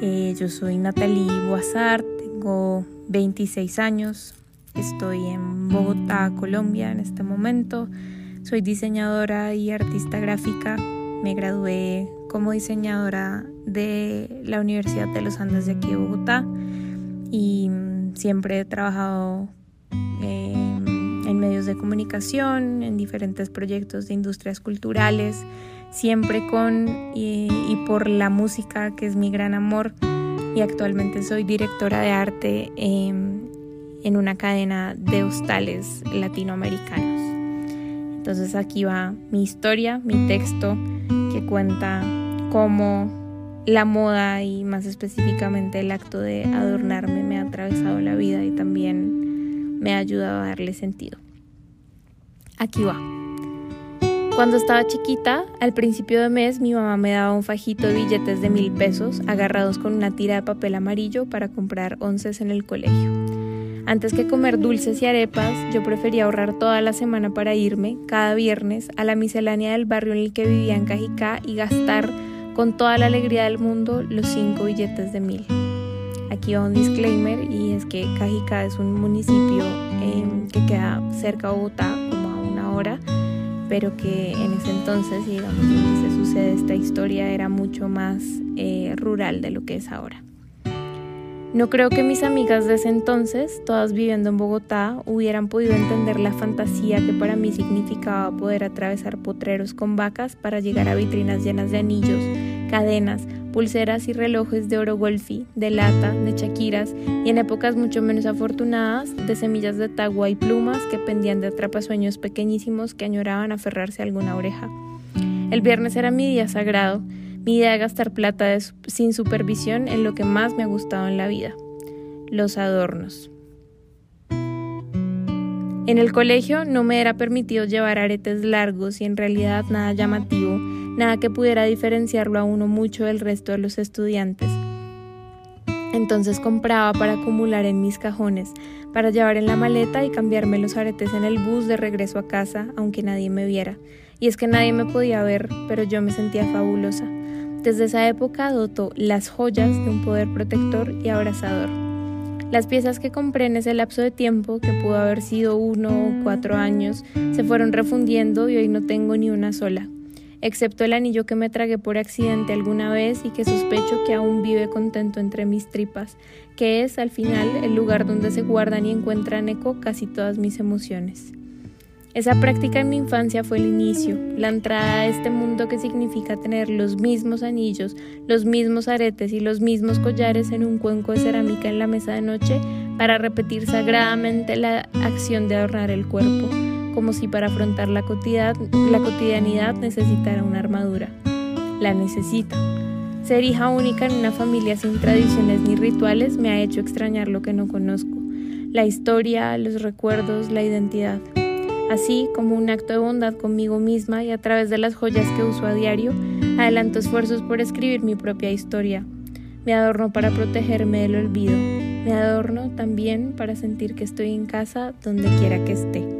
Eh, yo soy Natalie Boazar, tengo 26 años, estoy en Bogotá, Colombia en este momento. Soy diseñadora y artista gráfica. Me gradué como diseñadora de la Universidad de los Andes de aquí de Bogotá y siempre he trabajado eh, de comunicación, en diferentes proyectos de industrias culturales siempre con y, por la música, que es mi gran amor. Y actualmente soy directora de arte em, en una cadena de hostales latinoamericanos. Entonces aquí va mi historia, mi texto, que cuenta cómo la moda y más específicamente el acto de adornarme me ha atravesado la vida y también me ha ayudado a darle sentido. Aquí va. Cuando estaba chiquita, al principio de mes mi mamá me daba un fajito de billetes de mil pesos agarrados con una tira de papel amarillo para comprar onces en el colegio. Antes que comer dulces y arepas, yo prefería ahorrar toda la semana para irme, cada viernes, a la miscelánea del barrio en el que vivía en Cajicá y gastar con toda la alegría del mundo los cinco billetes de mil. Aquí va un disclaimer y es que Cajicá es un municipio eh, que queda cerca de Bogotá, pero que en ese entonces, digamos, donde se sucede esta historia era mucho más eh, rural de lo que es ahora. No creo que mis amigas de ese entonces, todas viviendo en Bogotá, hubieran podido entender la fantasía que para mí significaba poder atravesar potreros con vacas para llegar a vitrinas llenas de anillos, cadenas, pulseras y relojes de oro golfi, de lata, de chaquiras y en épocas mucho menos afortunadas de semillas de tagua y plumas que pendían de atrapasueños pequeñísimos que añoraban aferrarse a alguna oreja. El viernes era mi día sagrado mi idea de gastar plata sin supervisión en lo que más me ha gustado en la vida, los adornos. En el colegio no me era permitido llevar aretes largos y en realidad nada llamativo, nada que pudiera diferenciarlo a uno mucho del resto de los estudiantes. Entonces compraba para acumular en mis cajones, para llevar en la maleta y cambiarme los aretes en el bus de regreso a casa, aunque nadie me viera. Y es que nadie me podía ver, pero yo me sentía fabulosa. Desde esa época dotó las joyas de un poder protector y abrazador. Las piezas que compré en ese lapso de tiempo, que pudo haber sido uno o cuatro años, se fueron refundiendo y hoy no tengo ni una sola, excepto el anillo que me tragué por accidente alguna vez y que sospecho que aún vive contento entre mis tripas, que es al final el lugar donde se guardan y encuentran eco casi todas mis emociones. Esa práctica en mi infancia fue el inicio, la entrada a este mundo que significa tener los mismos anillos, los mismos aretes y los mismos collares en un cuenco de cerámica en la mesa de noche para repetir sagradamente la acción de adornar el cuerpo, como si para afrontar la cotidianidad necesitara una armadura. La necesita. Ser hija única en una familia sin tradiciones ni rituales me ha hecho extrañar lo que no conozco, la historia, los recuerdos, la identidad así como un acto de bondad conmigo misma y a través de las joyas que uso a diario, adelanto esfuerzos por escribir mi propia historia. Me adorno para protegerme del olvido. Me adorno también para sentir que estoy en casa donde quiera que esté.